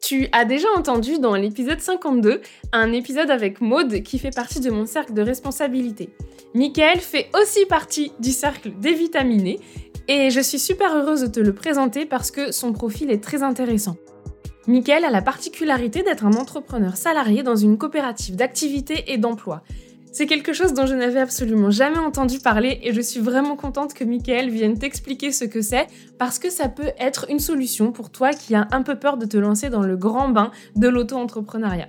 Tu as déjà entendu dans l'épisode 52 un épisode avec Maude qui fait partie de mon cercle de responsabilité. Michael fait aussi partie du cercle des vitaminés et je suis super heureuse de te le présenter parce que son profil est très intéressant. Michael a la particularité d'être un entrepreneur salarié dans une coopérative d'activité et d'emploi. C'est quelque chose dont je n'avais absolument jamais entendu parler et je suis vraiment contente que Michael vienne t'expliquer ce que c'est parce que ça peut être une solution pour toi qui as un peu peur de te lancer dans le grand bain de l'auto-entrepreneuriat.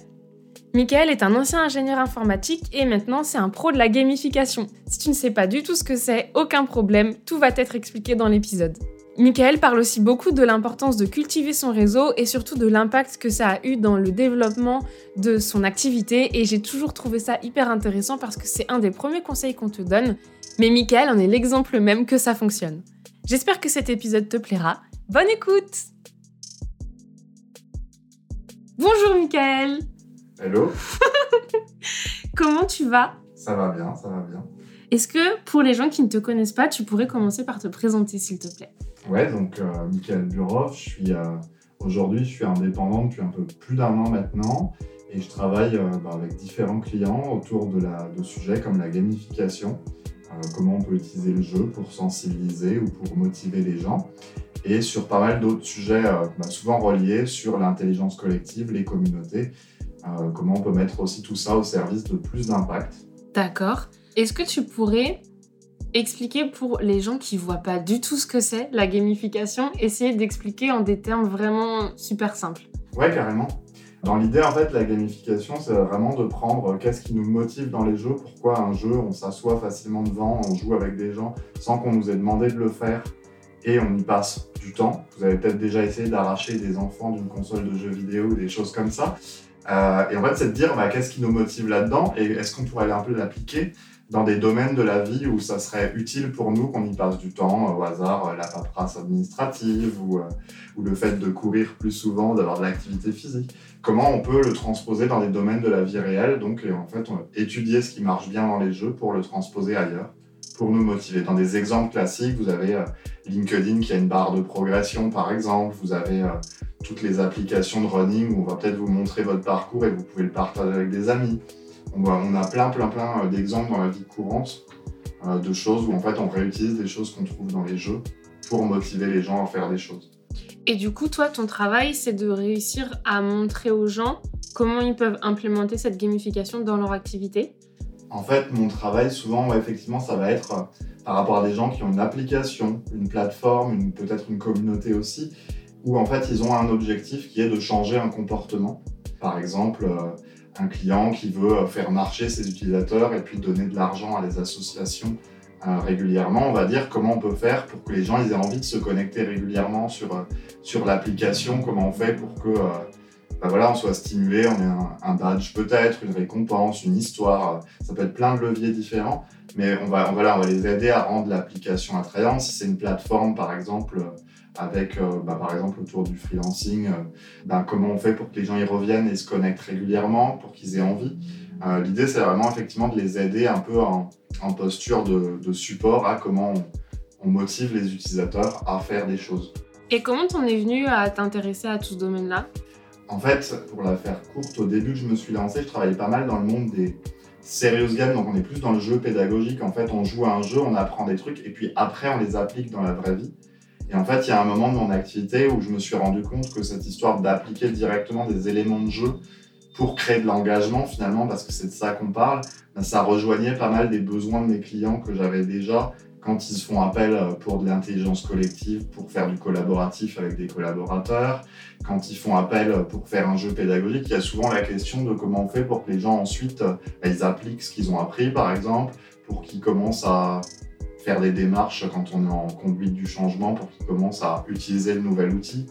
Michael est un ancien ingénieur informatique et maintenant c'est un pro de la gamification. Si tu ne sais pas du tout ce que c'est, aucun problème, tout va être expliqué dans l'épisode. Michael parle aussi beaucoup de l'importance de cultiver son réseau et surtout de l'impact que ça a eu dans le développement de son activité. Et j'ai toujours trouvé ça hyper intéressant parce que c'est un des premiers conseils qu'on te donne, mais Michael en est l'exemple même que ça fonctionne. J'espère que cet épisode te plaira. Bonne écoute! Bonjour Michael! Hello! Comment tu vas? Ça va bien, ça va bien. Est-ce que pour les gens qui ne te connaissent pas, tu pourrais commencer par te présenter s'il te plaît? Ouais, donc euh, Michael Burov, je suis euh, aujourd'hui je suis indépendant depuis un peu plus d'un an maintenant et je travaille euh, bah, avec différents clients autour de, la, de sujets comme la gamification, comment on peut utiliser le jeu pour sensibiliser ou pour motiver les gens et sur pas mal d'autres sujets bah, souvent reliés sur l'intelligence collective, les communautés, comment on peut mettre aussi tout ça au service de plus d'impact. D'accord. Est-ce que tu pourrais expliquer pour les gens qui voient pas du tout ce que c'est la gamification, essayer d'expliquer en des termes vraiment super simples. Ouais, carrément. Dans l'idée, en fait, la gamification, c'est vraiment de prendre qu'est-ce qui nous motive dans les jeux, pourquoi un jeu, on s'assoit facilement devant, on joue avec des gens sans qu'on nous ait demandé de le faire et on y passe du temps. Vous avez peut-être déjà essayé d'arracher des enfants d'une console de jeux vidéo ou des choses comme ça. Euh, et en fait, c'est de dire bah, qu'est-ce qui nous motive là-dedans et est-ce qu'on pourrait un peu l'appliquer dans des domaines de la vie où ça serait utile pour nous qu'on y passe du temps, au hasard euh, la paperasse administrative ou, euh, ou le fait de courir plus souvent, d'avoir de l'activité physique? Comment on peut le transposer dans des domaines de la vie réelle, donc en fait étudier ce qui marche bien dans les jeux pour le transposer ailleurs, pour nous motiver. Dans des exemples classiques, vous avez euh, LinkedIn qui a une barre de progression par exemple, vous avez toutes les applications de running où on va peut-être vous montrer votre parcours et vous pouvez le partager avec des amis. On, a plein, plein, plein euh, d'exemples dans la vie courante euh, de choses où en fait on réutilise des choses qu'on trouve dans les jeux pour motiver les gens à faire des choses. Et du coup, toi, ton travail, c'est de réussir à montrer aux gens comment ils peuvent implémenter cette gamification dans leur activité? En fait, mon travail, souvent, effectivement, ça va être euh, par rapport à des gens qui ont une application, une plateforme, peut-être une communauté aussi, où en fait, ils ont un objectif qui est de changer un comportement. Par exemple, un client qui veut euh, faire marcher ses utilisateurs et puis donner de l'argent à des associations euh, régulièrement, on va dire comment on peut faire pour que les gens aient envie de se connecter régulièrement sur, euh, sur l'application, comment on fait pour que bah voilà, on soit stimulé, on ait un, badge peut-être, une récompense, une histoire, ça peut être plein de leviers différents, mais on va, on va, on va les aider à rendre l'application attrayante. Si c'est une plateforme par exemple, avec, euh, bah, par exemple, autour du freelancing, euh, bah, comment on fait pour que les gens y reviennent et se connectent régulièrement, pour qu'ils aient envie? Euh, l'idée, c'est vraiment effectivement de les aider un peu en, posture de, support à comment on, motive les utilisateurs à faire des choses. Et comment t'en es venu à t'intéresser à tout ce domaine-là? En fait, pour la faire courte, au début que je me suis lancé, je travaillais pas mal dans le monde des serious games, donc on est plus dans le jeu pédagogique. En fait, on joue à un jeu, on apprend des trucs, et puis après, on les applique dans la vraie vie. Et en fait, il y a un moment de mon activité où je me suis rendu compte que cette histoire d'appliquer directement des éléments de jeu pour créer de l'engagement, finalement, parce que c'est de ça qu'on parle, ben, ça rejoignait pas mal des besoins de mes clients que j'avais déjà quand ils font appel euh, pour de l'intelligence collective, pour faire du collaboratif avec des collaborateurs, quand ils font appel pour faire un jeu pédagogique, il y a souvent la question de comment on fait pour que les gens ensuite, ben, ils appliquent ce qu'ils ont appris, par exemple, pour qu'ils commencent à faire des démarches quand on est en conduite du changement pour qu'ils commencent à utiliser le nouvel outil.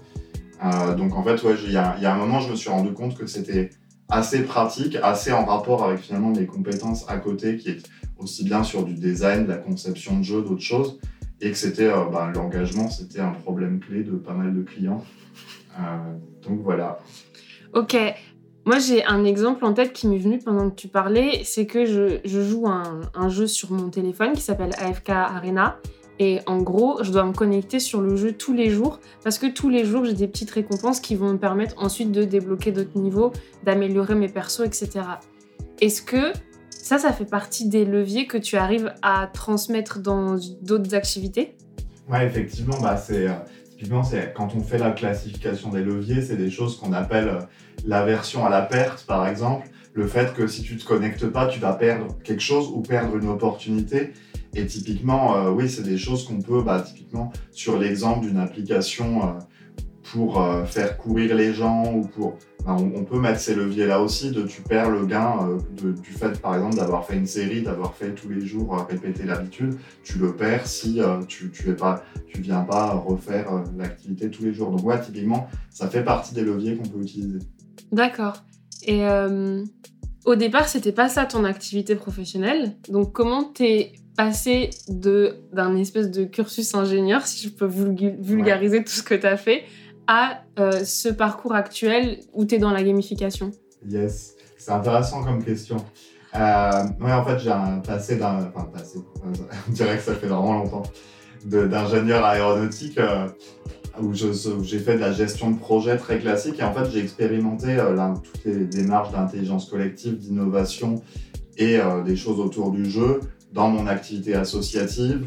Euh, donc en fait, il y, a un moment, je me suis rendu compte que c'était assez pratique, assez en rapport avec finalement mes compétences à côté, qui est aussi bien sur du design, de la conception de jeux, d'autres choses, et que c'était euh, bah, l'engagement, c'était un problème clé de pas mal de clients. Euh, donc voilà. Ok. Moi, j'ai un exemple en tête qui m'est venu pendant que tu parlais, c'est que je, je joue un, un, jeu sur mon téléphone qui s'appelle AFK Arena. Et en gros, je dois me connecter sur le jeu tous les jours parce que tous les jours, j'ai des petites récompenses qui vont me permettre ensuite de débloquer d'autres niveaux, d'améliorer mes persos, etc. Est-ce que ça, ça fait partie des leviers que tu arrives à transmettre dans d'autres activités Ouais, effectivement, bah c'est euh, typiquement c'est quand on fait la classification des leviers, c'est des choses qu'on appelle euh, l'aversion à la perte, par exemple. Le fait que si tu te connectes pas, tu vas perdre quelque chose ou perdre une opportunité. Et typiquement, euh, oui, c'est des choses qu'on peut, bah, typiquement, sur l'exemple d'une application pour euh, faire courir les gens ou pour. Bah, on, peut mettre ces leviers-là aussi, de tu perds le gain du fait, par exemple, d'avoir fait une série, d'avoir fait tous les jours répéter l'habitude, tu le perds si tu, tu, es pas, tu viens pas refaire l'activité tous les jours. Donc, ouais, typiquement, ça fait partie des leviers qu'on peut utiliser. D'accord. Et au départ, c'était pas ça ton activité professionnelle. Donc, comment t'es passer d'un espèce de cursus ingénieur, si je peux vulgariser tout ce que tu as fait, à euh, ce parcours actuel où tu es dans la gamification Yes, c'est intéressant comme question. Euh, en fait, j'ai un passé d'un. Enfin, passé, on dirait que ça fait vraiment longtemps. D'ingénieur aéronautique euh, où j'ai fait de la gestion de projet très classique et en fait, j'ai expérimenté là, toutes les démarches d'intelligence collective, d'innovation et des choses autour du jeu dans mon activité associative.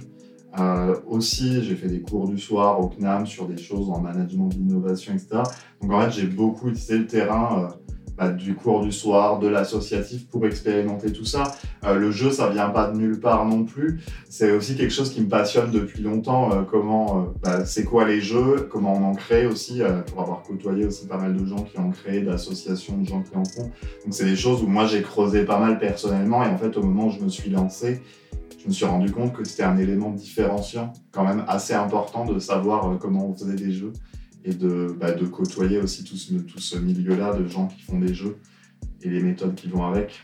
Euh, aussi, j'ai fait des cours du soir au CNAM sur des choses en management d'innovation, etc. Donc en fait, j'ai beaucoup utilisé le terrain euh, bah, du cours du soir, de l'associatif pour expérimenter tout ça. Euh, le jeu, ça vient pas de nulle part non plus. C'est aussi quelque chose qui me passionne depuis longtemps. Comment, bah, c'est quoi les jeux, comment on en crée aussi, pour avoir côtoyé aussi pas mal de gens qui en créent, d'associations de gens qui en font. Donc c'est des choses où moi j'ai creusé pas mal personnellement et en fait au moment où je me suis lancé, je me suis rendu compte que c'était un élément différenciant, quand même assez important de savoir comment on faisait des jeux et de, bah, côtoyer aussi tout ce milieu-là de gens qui font des jeux et les méthodes qui vont avec.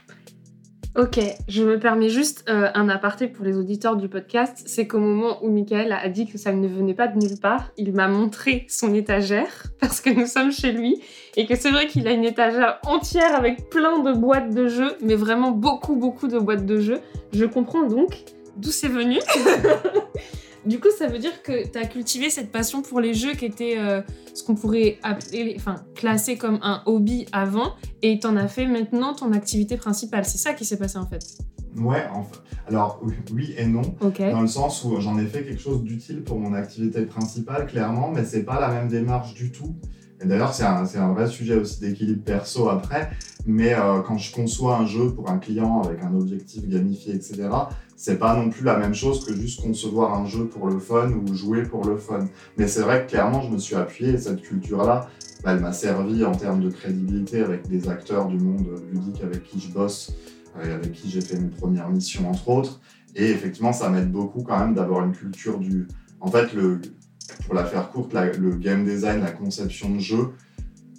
Ok, je me permets juste euh, un aparté pour les auditeurs du podcast. C'est qu'au moment où Michael a dit que ça ne venait pas de nulle part, il m'a montré son étagère parce que nous sommes chez lui et que c'est vrai qu'il a une étagère entière avec plein de boîtes de jeux, mais vraiment beaucoup, beaucoup de boîtes de jeux. Je comprends donc d'où c'est venu. Du coup, ça veut dire que tu as cultivé cette passion pour les jeux qui était euh, ce qu'on pourrait appeler, enfin, classer comme un hobby avant, et tu en as fait maintenant ton activité principale. C'est ça qui s'est passé en fait. Ouais, enfin, alors oui et non, dans le sens où j'en ai fait quelque chose d'utile pour mon activité principale, clairement, mais c'est pas la même démarche du tout. Et d'ailleurs, c'est un, un, vrai sujet aussi d'équilibre perso après, mais euh, quand je conçois un jeu pour un client avec un objectif gamifié, etc., c'est pas non plus la même chose que juste concevoir un jeu pour le fun ou jouer pour le fun. Mais c'est vrai que clairement, je me suis appuyé et cette culture-là, bah, elle m'a servi en termes de crédibilité avec des acteurs du monde ludique avec qui je bosse et avec qui j'ai fait mes premières missions, entre autres. Et effectivement, ça m'aide beaucoup quand même d'avoir une culture du. En fait, pour la faire courte, le game design, la conception de jeu,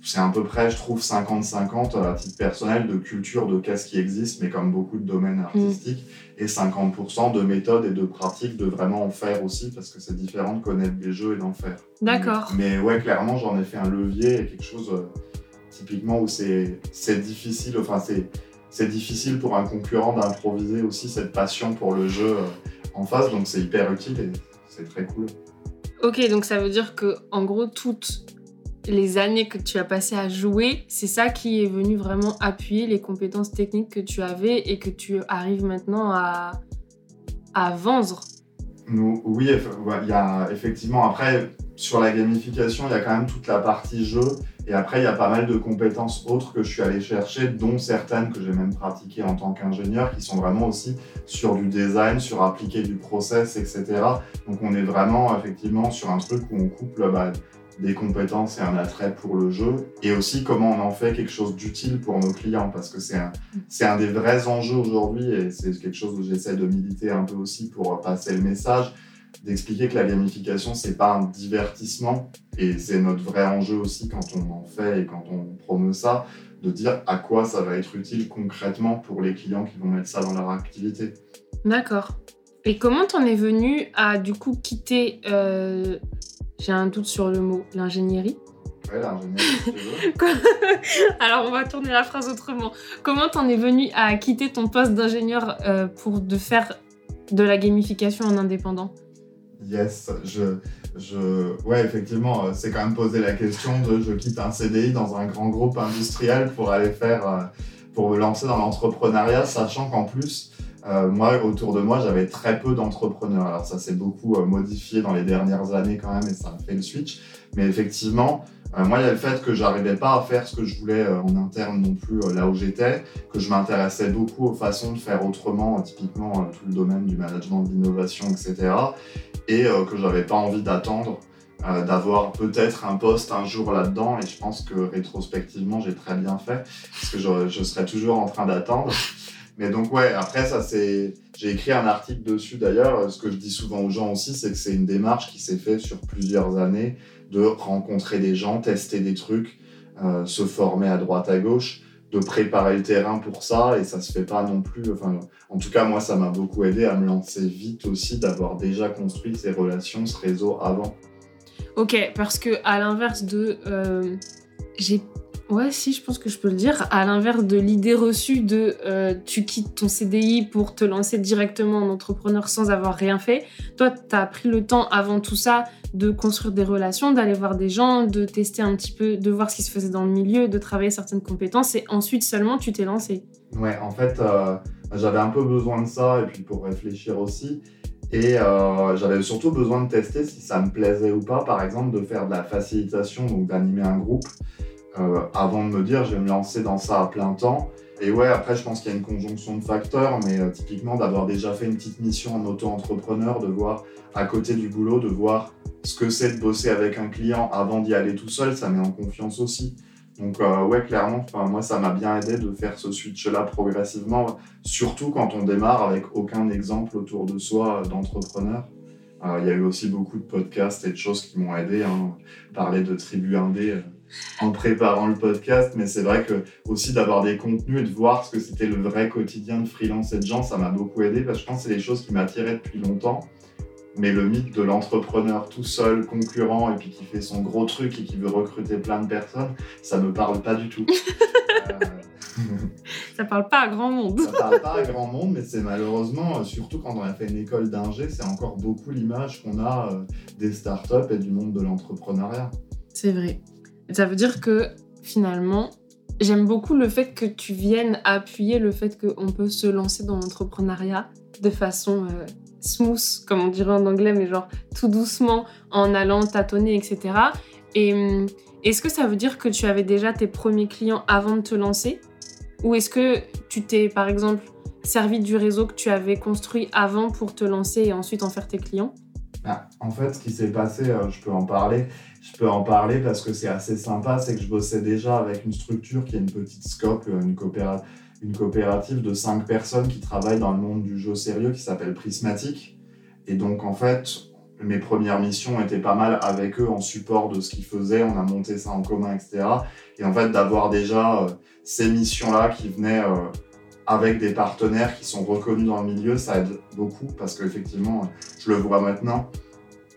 c'est à peu près, je trouve, 50-50 à titre personnel de culture de qu'est-ce qui existe, mais comme beaucoup de domaines artistiques, mm. et 50% de méthodes et de pratiques de vraiment en faire aussi, parce que c'est différent de connaître des jeux et d'en faire. D'accord. Mais, ouais, clairement, j'en ai fait un levier et quelque chose euh, typiquement où c'est difficile, enfin, c'est difficile pour un concurrent d'improviser aussi cette passion pour le jeu euh, en face, donc c'est hyper utile et c'est très cool. Ok, donc ça veut dire que en gros, toutes les années que tu as passées à jouer, c'est ça qui est venu vraiment appuyer les compétences techniques que tu avais et que tu arrives maintenant à, à vendre. Oui, il y a effectivement, après, sur la gamification, il y a quand même toute la partie jeu. Et après, il y a pas mal de compétences autres que je suis allé chercher, dont certaines que j'ai même pratiquées en tant qu'ingénieur, qui sont vraiment aussi sur du design, sur appliquer du process, etc. Donc on est vraiment effectivement sur un truc où on couple bah, des compétences et un attrait pour le jeu, et aussi comment on en fait quelque chose d'utile pour nos clients, parce que c'est un, un des vrais enjeux aujourd'hui, et c'est quelque chose où j'essaie de militer un peu aussi pour passer le message. d'expliquer que la gamification, c'est pas un divertissement, et c'est notre vrai enjeu aussi quand on en fait et quand on promeut ça, de dire à quoi ça va être utile concrètement pour les clients qui vont mettre ça dans leur activité. D'accord. Et comment t'en es venu à du coup quitter, euh, j'ai un doute sur le mot, l'ingénierie? Ouais, l'ingénierie. Alors on va tourner la phrase autrement. Comment t'en es venu à quitter ton poste d'ingénieur euh, pour de faire de la gamification en indépendant? Yes, je, je, ouais, effectivement, euh, c'est quand même poser la question de je quitte un CDI dans un grand groupe industriel pour aller faire, pour me lancer dans l'entrepreneuriat, sachant qu'en plus, euh, moi, autour de moi, j'avais très peu d'entrepreneurs. Alors ça s'est beaucoup euh, modifié dans les dernières années quand même et ça a fait le switch. Mais effectivement, euh, moi, il y a le fait que j'arrivais pas à faire ce que je voulais en interne non plus là où j'étais, que je m'intéressais beaucoup aux façons de faire autrement, typiquement tout le domaine du management de l'innovation, etc. Et que j'avais pas envie d'attendre d'avoir peut-être un poste un jour là-dedans. Et je pense que rétrospectivement, j'ai très bien fait, parce que je, je serais toujours en train d'attendre. Mais donc, ouais, après, ça, c'est. J'ai écrit un article dessus d'ailleurs. Ce que je dis souvent aux gens aussi, c'est que c'est une démarche qui s'est faite sur plusieurs années de rencontrer des gens, tester des trucs, euh, se former à droite à gauche, de préparer le terrain pour ça. Et ça se fait pas non plus. Enfin, en tout cas, moi, ça m'a beaucoup aidé à me lancer vite aussi, d'avoir déjà construit ces relations, ce réseau avant. Ok, parce que à l'inverse de. Euh, j'ai Ouais, si, je pense que je peux le dire. À l'inverse de l'idée reçue de euh, tu quittes ton CDI pour te lancer directement en entrepreneur sans avoir rien fait, toi, tu as pris le temps avant tout ça de construire des relations, d'aller voir des gens, de tester un petit peu, de voir ce qui se faisait dans le milieu, de travailler certaines compétences et ensuite seulement tu t'es lancé. Ouais, en fait, euh, j'avais un peu besoin de ça et puis pour réfléchir aussi. Et euh, j'avais surtout besoin de tester si ça me plaisait ou pas, par exemple, de faire de la facilitation, donc d'animer un groupe. Euh, avant de me dire je vais me lancer dans ça à plein temps. Et ouais, après, je pense qu'il y a une conjonction de facteurs, mais euh, typiquement d'avoir déjà fait une petite mission en auto-entrepreneur, de voir à côté du boulot, de voir ce que c'est de bosser avec un client avant d'y aller tout seul, ça met en confiance aussi. Donc euh, ouais, clairement, moi, ça m'a bien aidé de faire ce switch-là progressivement, surtout quand on démarre avec aucun exemple autour de soi d'entrepreneur. Il y a eu aussi beaucoup de podcasts et de choses qui m'ont aidé. Hein. Parler de tribu indé, en préparant le podcast, mais c'est vrai que aussi d'avoir des contenus et de voir ce que c'était le vrai quotidien de freelance et de gens, ça m'a beaucoup aidé parce que je pense que c'est des choses qui m'attiraient depuis longtemps. Mais le mythe de l'entrepreneur tout seul, concurrent, et puis qui fait son gros truc et qui veut recruter plein de personnes, ça me parle pas du tout. euh... ça parle pas à grand monde. ça parle pas à grand monde, mais c'est malheureusement, surtout quand on a fait une école d'ingé, c'est encore beaucoup l'image qu'on a euh, des startups et du monde de l'entrepreneuriat. C'est vrai. Ça veut dire que finalement, j'aime beaucoup le fait que tu viennes appuyer le fait qu'on peut se lancer dans l'entrepreneuriat de façon euh, smooth, comme on dirait en anglais, mais genre tout doucement, en allant tâtonner, etc. Et hum, est-ce que ça veut dire que tu avais déjà tes premiers clients avant de te lancer? Ou est-ce que tu t'es, par exemple, servi du réseau que tu avais construit avant pour te lancer et ensuite en faire tes clients? Ah, En fait, ce qui s'est passé, euh, je peux en parler, je peux en parler parce que c'est assez sympa, c'est que je bossais déjà avec une structure qui est une petite scope, une, une coopérative de cinq personnes qui travaillent dans le monde du jeu sérieux qui s'appelle Prismatic. Et donc en fait, mes premières missions étaient pas mal avec eux en support de ce qu'ils faisaient, on a monté ça en commun, etc. Et en fait, d'avoir déjà euh, ces missions-là qui venaient euh, avec des partenaires qui sont reconnus dans le milieu, ça aide beaucoup parce qu'effectivement, je le vois maintenant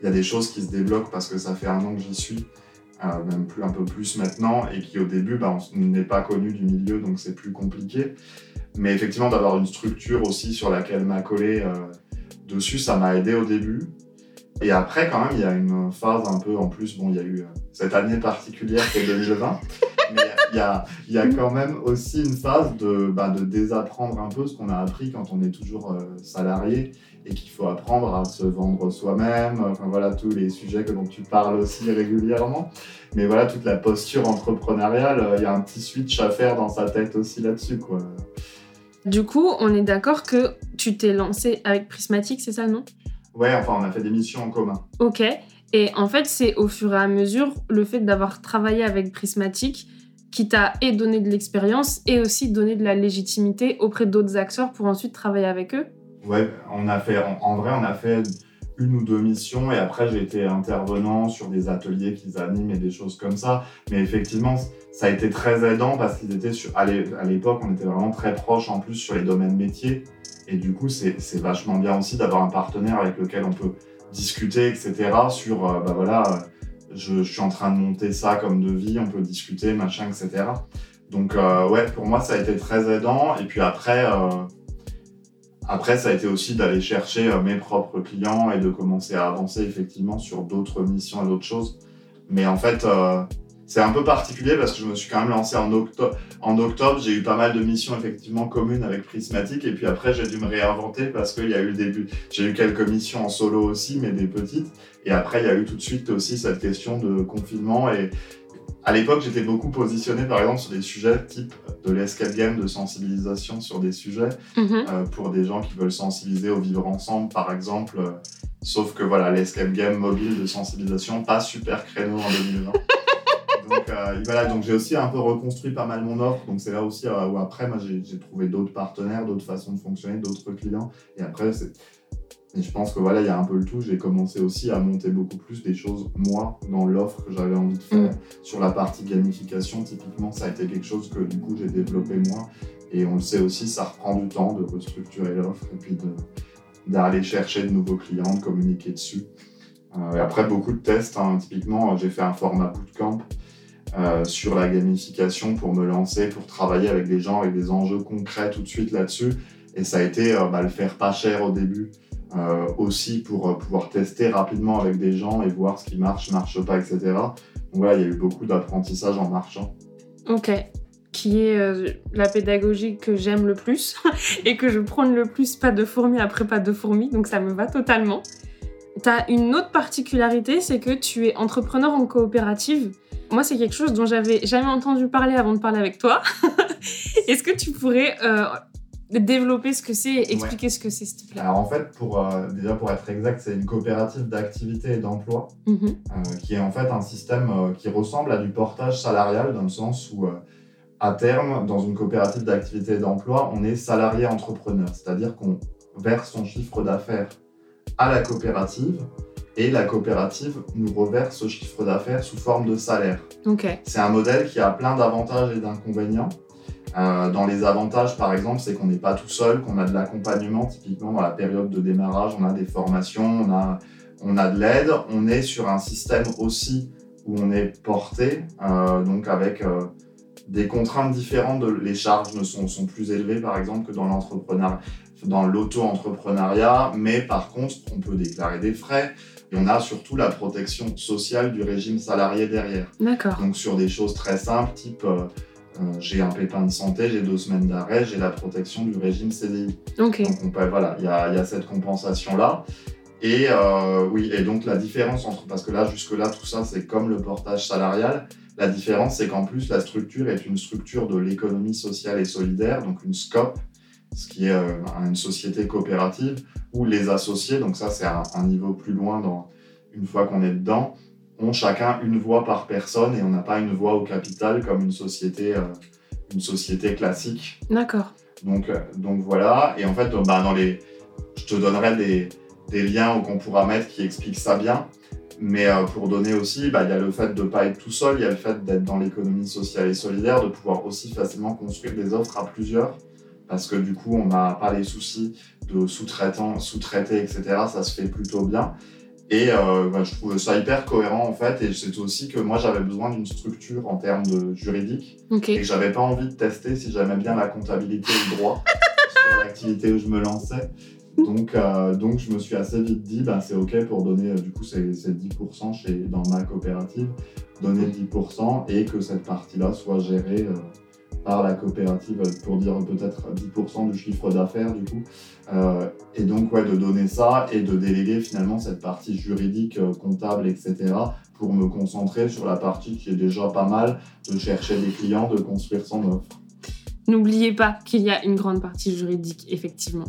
il y a des choses qui se débloquent parce que ça fait un an que j'y suis, euh, même plus un peu plus maintenant, et qui au début, bah, on n'est pas connu du milieu, donc c'est plus compliqué. Mais effectivement, d'avoir une structure aussi sur laquelle m'accoler euh, dessus, ça m'a aidé au début. Et après, quand même, il y a une phase un peu en plus. Bon, il y a eu euh, cette année particulière qui est 2020, mais il y a, y a, quand même aussi une phase de, bah, de désapprendre un peu ce qu'on a appris quand on est toujours salarié et qu'il faut apprendre à se vendre soi-même. Enfin voilà, tous les sujets que dont tu parles aussi régulièrement. Mais voilà, toute la posture entrepreneuriale, euh, il y a un petit switch à faire dans sa tête aussi là-dessus, quoi. Du coup, on est d'accord que tu t'es lancé avec Prismatic, c'est ça, non? Ouais, enfin, on a fait des missions en commun. Ok. Et en fait, c'est au fur et à mesure le fait d'avoir travaillé avec Prismatic qui t'a et donné de l'expérience et aussi donné de la légitimité auprès d'autres acteurs pour ensuite travailler avec eux? Ouais, on a fait, en, vrai, on a fait une ou deux missions et après j'ai été intervenant sur des ateliers qu'ils animent et des choses comme ça. Mais effectivement, ça a été très aidant parce qu'ils étaient sur, à l'époque, on était vraiment très proches en plus sur les domaines métiers. Et du coup, c'est vachement bien aussi d'avoir un partenaire avec lequel on peut discuter, etc. sur, euh, bah voilà, je, suis en train de monter ça comme devis, on peut discuter, machin, etc. Donc, euh, ouais, pour moi, ça a été très aidant. Et puis après, euh, après, ça a été aussi d'aller chercher mes propres clients et de commencer à avancer effectivement sur d'autres missions et d'autres choses. Mais en fait, c'est un peu particulier parce que je me suis quand même lancé en octobre. En octobre, j'ai eu pas mal de missions effectivement communes avec Prismatic et puis après j'ai dû me réinventer parce qu'il y a eu des j'ai eu quelques missions en solo aussi, mais des petites. Et après, il y a eu tout de suite aussi cette question de confinement et à l'époque, j'étais beaucoup positionné, par exemple, sur des sujets type de l'escape game, de sensibilisation sur des sujets, mhm. euh, pour des gens qui veulent sensibiliser au vivre ensemble, par exemple. Euh, sauf que voilà, l'escape game mobile de sensibilisation, pas super créneau en 2020 donc euh, voilà, donc j'ai aussi un peu reconstruit pas mal mon offre. Donc c'est là aussi euh, où après, moi j'ai trouvé d'autres partenaires, d'autres façons de fonctionner, d'autres clients. Et après, c'est et je pense que voilà, il y a un peu le tout. J'ai commencé aussi à monter beaucoup plus des choses, moi, dans l'offre que j'avais envie de faire. Mm. Sur la partie gamification, typiquement, ça a été quelque chose que du coup j'ai développé moi. Et on le sait aussi, ça reprend du temps de restructurer l'offre et puis d'aller chercher de nouveaux clients, de communiquer dessus. Euh, et après, beaucoup de tests. Hein. Typiquement, j'ai fait un format bootcamp euh, sur la gamification pour me lancer, pour travailler avec des gens, avec des enjeux concrets tout de suite là-dessus. Et ça a été euh, bah, le faire pas cher au début, euh, aussi pour pouvoir tester rapidement avec des gens et voir ce qui marche, marche pas, etc. Donc voilà, il y a eu beaucoup d'apprentissage en marchant. Ok, qui est la pédagogie que j'aime le plus et que je prône le plus, pas de fourmi après pas de fourmi, donc ça me va totalement. Tu as une autre particularité, c'est que tu es entrepreneur en coopérative moi, c'est quelque chose dont j'avais jamais entendu parler avant de parler avec toi. Est-ce que tu pourrais euh, développer ce que c'est et expliquer ce que c'est, s'il te plaît Alors, en fait, pour, euh, déjà pour être exact, c'est une coopérative d'activité et d'emploi mhm. euh, qui est en fait un système qui ressemble à du portage salarial dans le sens où, à terme, dans une coopérative d'activité et d'emploi, on est salarié entrepreneur, c'est-à-dire qu'on verse son chiffre d'affaires à la coopérative et la coopérative nous reverse ce chiffre d'affaires sous forme de salaire. C'est un modèle qui a plein d'avantages et d'inconvénients. Euh, dans les avantages, par exemple, c'est qu'on n'est pas tout seul, qu'on a de l'accompagnement, typiquement dans la période de démarrage, on a des formations, on a, on a de l'aide, on est sur un système aussi où on est porté, euh, donc avec euh, des contraintes différentes, les charges ne sont, sont plus élevées, par exemple, que dans l'entrepreneuriat dans l'auto-entrepreneuriat, mais par contre, on peut déclarer des frais, et on a surtout la protection sociale du régime salarié derrière. D'accord. Donc sur des choses très simples, type j'ai un pépin de santé, j'ai deux semaines d'arrêt, j'ai la protection du régime CDI. Donc on peut, voilà, il y a, y a, cette compensation-là. Et euh, oui, et donc la différence entre, parce que là, jusque-là, tout ça, c'est comme le portage salarial. La différence, c'est qu'en plus, la structure est une structure de l'économie sociale et solidaire, donc une SCOP, ce qui est euh, une société coopérative, où les associés, donc ça c'est un, niveau plus loin dans, une fois qu'on est dedans, ont chacun une voix par personne et on n'a pas une voix au capital comme une société, euh, une société classique. D'accord. Donc, euh, donc voilà, et en fait, bah, dans les, je te donnerai des, des liens qu'on pourra mettre qui expliquent ça bien. Mais pour donner aussi, bah, il y a le fait de ne pas être tout seul, il y a le fait d'être dans l'économie sociale et solidaire, de pouvoir aussi facilement construire des offres à plusieurs parce que du coup, on n'a pas les soucis de sous-traitants, sous-traiter, etc. Ça se fait plutôt bien. Et euh, bah, je trouve ça hyper cohérent en fait. Et c'est aussi que moi j'avais besoin d'une structure en termes de juridique. Et que j'avais pas envie de tester si j'aimais bien la comptabilité ou le droit sur l'activité où je me lançais. Donc, euh, donc je me suis assez vite dit, ben, c'est OK pour donner, euh, du coup c'est 10% chez, dans ma coopérative, donner 10% et que cette partie-là soit gérée par la coopérative pour dire peut-être 10% du chiffre d'affaires du coup. Euh, et donc ouais, de donner ça et de déléguer finalement cette partie juridique, euh, comptable, etc. pour me concentrer sur la partie qui est déjà pas mal, de chercher des clients, de construire son offre. N'oubliez pas qu'il y a une grande partie juridique, effectivement.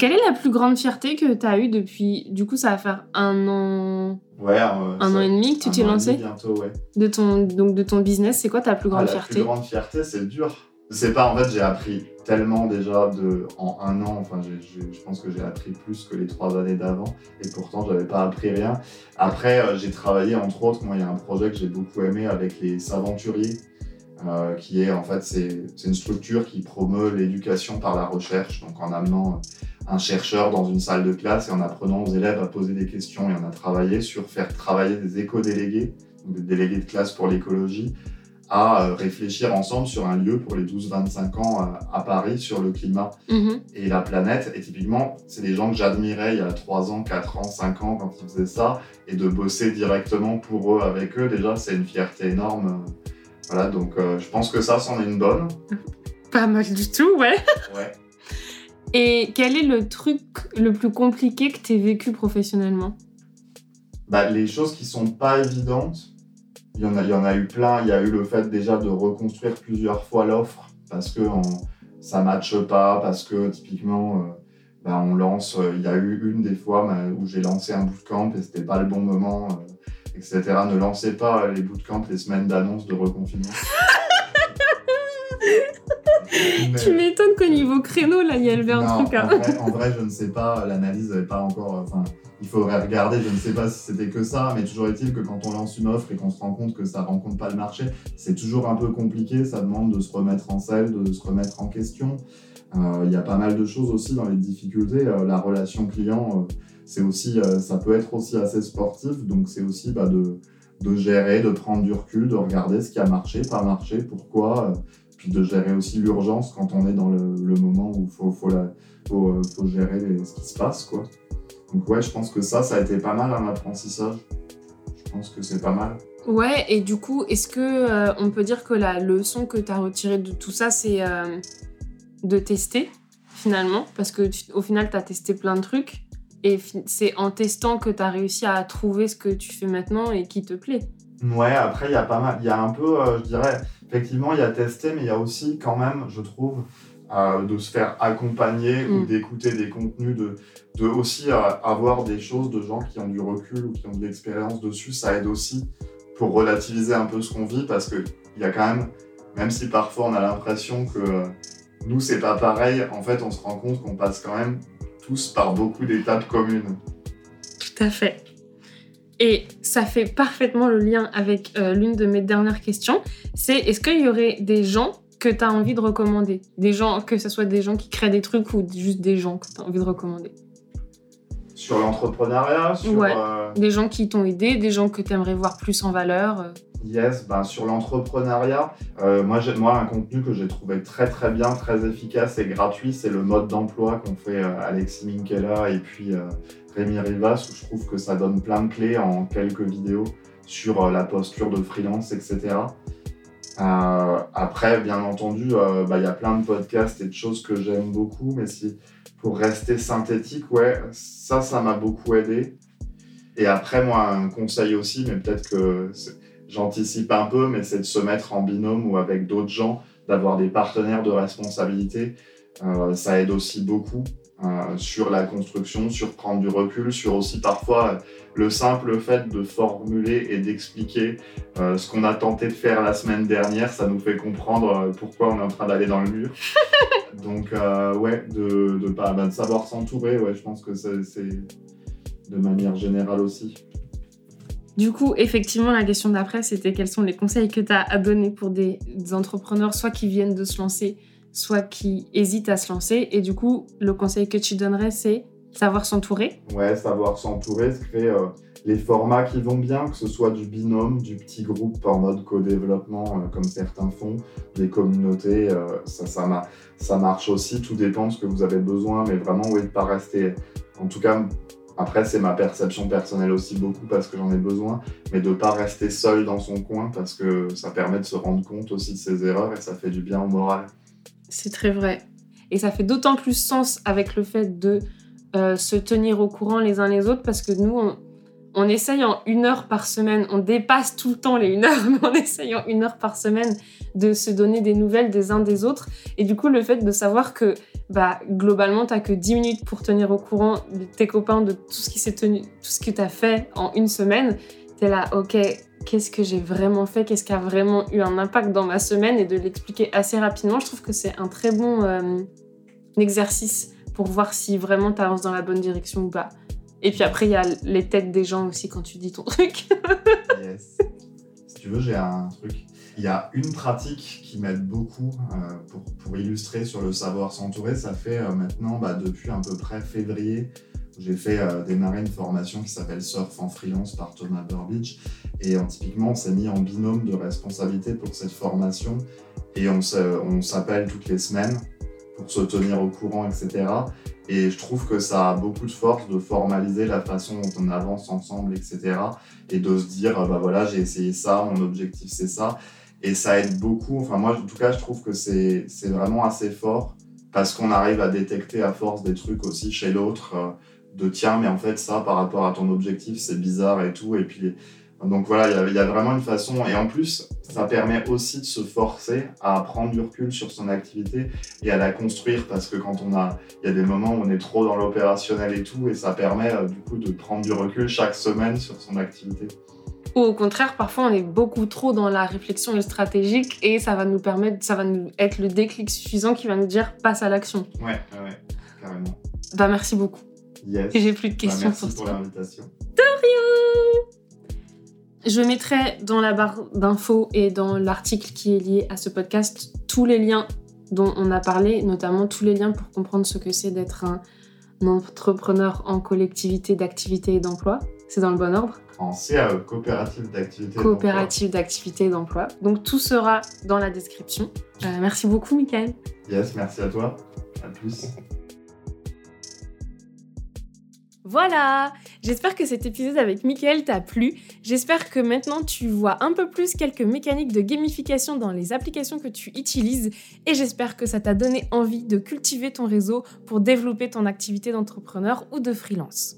Quelle est la plus grande fierté que tu as eue depuis, du coup ça va faire un an Ouais, un an et demi que tu t'es lancé bientôt, ouais. De ton, donc de ton business, c'est quoi ta plus grande ah, fierté La plus grande fierté, c'est dur. C'est pas, en fait, j'ai appris tellement déjà de, en un an, enfin, je pense que j'ai appris plus que les trois années d'avant, et pourtant, j'avais pas appris rien. Après, euh, j'ai travaillé, entre autres, moi, il y a un projet que j'ai beaucoup aimé avec les aventuriers, euh, qui est, en fait, c'est une structure qui promeut l'éducation par la recherche, donc en amenant un chercheur dans une salle de classe et en apprenant aux élèves à poser des questions, et on a travaillé sur faire travailler des éco-délégués, des délégués de classe pour l'écologie, à euh, réfléchir ensemble sur un lieu pour les 12-25 ans euh, à, Paris sur le climat mhm. et la planète. Et typiquement, c'est des gens que j'admirais il y a 3 ans, 4 ans, 5 ans quand ils faisaient ça. Et de bosser directement pour eux, avec eux, déjà, c'est une fierté énorme. Voilà, donc euh, je pense que ça, c'en est une bonne. Pas mal du tout, ouais. Ouais. Et quel est le truc le plus compliqué que tu aies vécu professionnellement? Bah, Les choses qui sont pas évidentes, il y, en a, il y en a eu plein. Il y a eu le fait déjà de reconstruire plusieurs fois l'offre parce que ça ne matche pas, parce que typiquement, euh, bah, on lance. Euh, il y a eu une des fois bah, où j'ai lancé un bootcamp et c'était pas le bon moment, euh, etc. Ne lancez pas les bootcamps les semaines d'annonce de reconfinement. Tu m'étonnes qu'au niveau créneau, là, il y a le un truc. Hein. En, vrai, je ne sais pas, l'analyse n'est pas encore. Enfin, il faudrait regarder, je ne sais pas si c'était que ça, mais toujours est-il que quand on lance une offre et qu'on se rend compte que ça ne rencontre pas le marché, c'est toujours un peu compliqué, ça demande de se remettre en selle, de se remettre en question. Euh, il y a pas mal de choses aussi dans les difficultés. Euh, la relation client, euh, c'est aussi, ça peut être aussi assez sportif, donc c'est aussi bah, de, de, gérer, de prendre du recul, de regarder ce qui a marché, pas marché, pourquoi, puis de gérer aussi l'urgence quand on est dans le, moment où il faut, faut, faut, faut, gérer ce qui se passe. quoi. Donc ouais, je pense que ça, ça a été pas mal un apprentissage. Je pense que c'est pas mal. Ouais, et du coup, est-ce que euh, on peut dire que la leçon que tu as retirée de tout ça, c'est euh, de tester finalement? Parce que au final, tu as testé plein de trucs et c'est en testant que tu as réussi à trouver ce que tu fais maintenant et qui te plaît. Ouais, après, il y a pas mal, il y a un peu, euh, je dirais, effectivement, il y a testé, mais il y a aussi quand même, je trouve, de se faire accompagner ou mm. d'écouter des contenus, de, de aussi avoir des choses de gens qui ont du recul ou qui ont de l'expérience dessus, ça aide aussi pour relativiser un peu ce qu'on vit parce qu'il y a quand même, même si parfois on a l'impression que euh, nous c'est pas pareil, en fait on se rend compte qu'on passe quand même tous par beaucoup d'étapes communes. Tout à fait. Et ça fait parfaitement le lien avec euh, l'une de mes dernières questions. C'est est-ce qu'il y aurait des gens que tu as envie de recommander? Des gens, que ce soit des gens qui créent des trucs ou juste des gens que tu as envie de recommander? Sur l'entrepreneuriat sur, Ouais. Euh, des gens qui t'ont aidé, des gens que tu aimerais voir plus en valeur euh. Yes, ben sur l'entrepreneuriat, euh, moi, moi, un contenu que j'ai trouvé très très bien, très efficace et gratuit, c'est le mode d'emploi qu'ont fait Alexis Minkela et puis Rémi Rivas, où je trouve que ça donne plein de clés en quelques vidéos sur la posture de freelance, etc. Euh, après, bien entendu, euh, bah, il y a plein de podcasts et de choses que j'aime beaucoup, mais si, pour rester synthétique, ouais, ça, ça m'a beaucoup aidé. Et après, moi, un conseil aussi, mais peut-être que j'anticipe un peu, mais c'est de se mettre en binôme ou avec d'autres gens, d'avoir des partenaires de responsabilité. Euh, ça aide aussi beaucoup. Euh, sur la construction, sur prendre du recul, sur aussi parfois le simple fait de formuler et d'expliquer euh, ce qu'on a tenté de faire la semaine dernière, ça nous fait comprendre euh, pourquoi on est en train d'aller dans le mur. Donc ouais, de, de, bah, de savoir s'entourer, ouais, je pense que c'est de manière générale aussi. Du coup, effectivement, la question d'après, c'était quels sont les conseils que tu as à donner pour des entrepreneurs, soit qui viennent de se lancer, soit qui hésitent à se lancer. Et du coup, le conseil que tu donnerais, c'est savoir s'entourer. Ouais, savoir s'entourer, c'est créer euh, les formats qui vont bien, que ce soit du binôme, du petit groupe en mode co-développement, euh, comme certains font, des communautés, euh, ça, ça, marche aussi. Tout dépend de ce que vous avez besoin, mais vraiment, oui, de pas rester. En tout cas, après, c'est ma perception personnelle aussi beaucoup parce que j'en ai besoin, mais de pas rester seul dans son coin parce que ça permet de se rendre compte aussi de ses erreurs et ça fait du bien au moral. C'est très vrai. Et ça fait d'autant plus sens avec le fait de euh, se tenir au courant les uns les autres parce que nous, on, essaye en une heure par semaine, on dépasse tout le temps les une heure, mais on essaye en une heure par semaine de se donner des nouvelles des uns des autres. Et du coup, le fait de savoir que bah, globalement, tu que 10 minutes pour tenir au courant de tes copains de ce qui s'est tenu, tout ce que tu as fait en une semaine, T'es là, ok, qu'est-ce que j'ai vraiment fait, qu'est-ce qui a vraiment eu un impact dans ma semaine? Et de l'expliquer assez rapidement. Je trouve que c'est un très bon euh, exercice pour voir si vraiment tu avances dans la bonne direction ou pas. Et puis après, il y a les têtes des gens aussi quand tu dis ton truc. yes. Si tu veux, j'ai un truc. Il y a une pratique qui m'aide beaucoup euh, pour, pour, illustrer sur le savoir s'entourer. Ça fait euh, maintenant, bah, depuis à peu près février, j'ai fait euh, démarrer une formation qui s'appelle Surf en freelance par Thomas Burbidge. Et typiquement, on s'est mis en binôme de responsabilité pour cette formation. Et on s'appelle toutes les semaines pour se tenir au courant, etc. Et je trouve que ça a beaucoup de force de formaliser la façon dont on avance ensemble, etc. Et de se dire, bah voilà, j'ai essayé ça, mon objectif c'est ça. Et ça aide beaucoup. Enfin, moi, en tout cas, je trouve que c'est vraiment assez fort parce qu'on arrive à détecter à force des trucs aussi chez l'autre. De tiens, mais en fait, ça, par rapport à ton objectif, c'est bizarre et tout. Et puis, donc voilà, il y, a vraiment une façon. Et en plus, ça permet aussi de se forcer à prendre du recul sur son activité et à la construire parce que quand on a, il y a des moments où on est trop dans l'opérationnel et tout, et ça permet euh, du coup de prendre du recul chaque semaine sur son activité. Ou au contraire, parfois on est beaucoup trop dans la réflexion stratégique et ça va nous permettre, ça va nous être le déclic suffisant qui va nous dire passe à l'action. Ouais, ouais, carrément. Bah merci beaucoup. Yes. Et j'ai plus de bah, questions bah, merci pour l'invitation. De rien Je mettrai dans la barre d'infos et dans l'article qui est lié à ce podcast tous les liens dont on a parlé, notamment tous les liens pour comprendre ce que c'est d'être un entrepreneur en collectivité d'activité et d'emploi. C'est dans le bon ordre En CAE, coopérative d'activité Coopérative d'activité et d'emploi. Donc tout sera dans la description. Euh, merci beaucoup, Michael. Yes, merci à toi. À plus. Voilà J'espère que cet épisode avec Mickaël t'a plu. J'espère que maintenant tu vois un peu plus quelques mécaniques de gamification dans les applications que tu utilises et j'espère que ça t'a donné envie de cultiver ton réseau pour développer ton activité d'entrepreneur ou de freelance.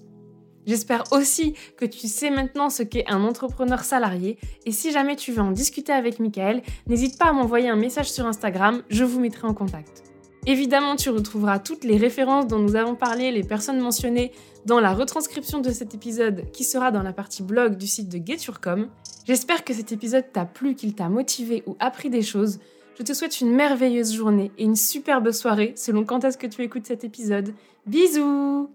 J'espère aussi que tu sais maintenant ce qu'est un entrepreneur salarié et si jamais tu veux en discuter avec Mickaël, n'hésite pas à m'envoyer un message sur Instagram, je vous mettrai en contact. Évidemment, tu retrouveras toutes les références dont nous avons parlé, les personnes mentionnées dans la retranscription de cet épisode qui sera dans la partie blog du site de Geturcom. J'espère que cet épisode t'a plu, qu'il t'a motivé ou appris des choses. Je te souhaite une merveilleuse journée et une superbe soirée selon quand est-ce que tu écoutes cet épisode. Bisous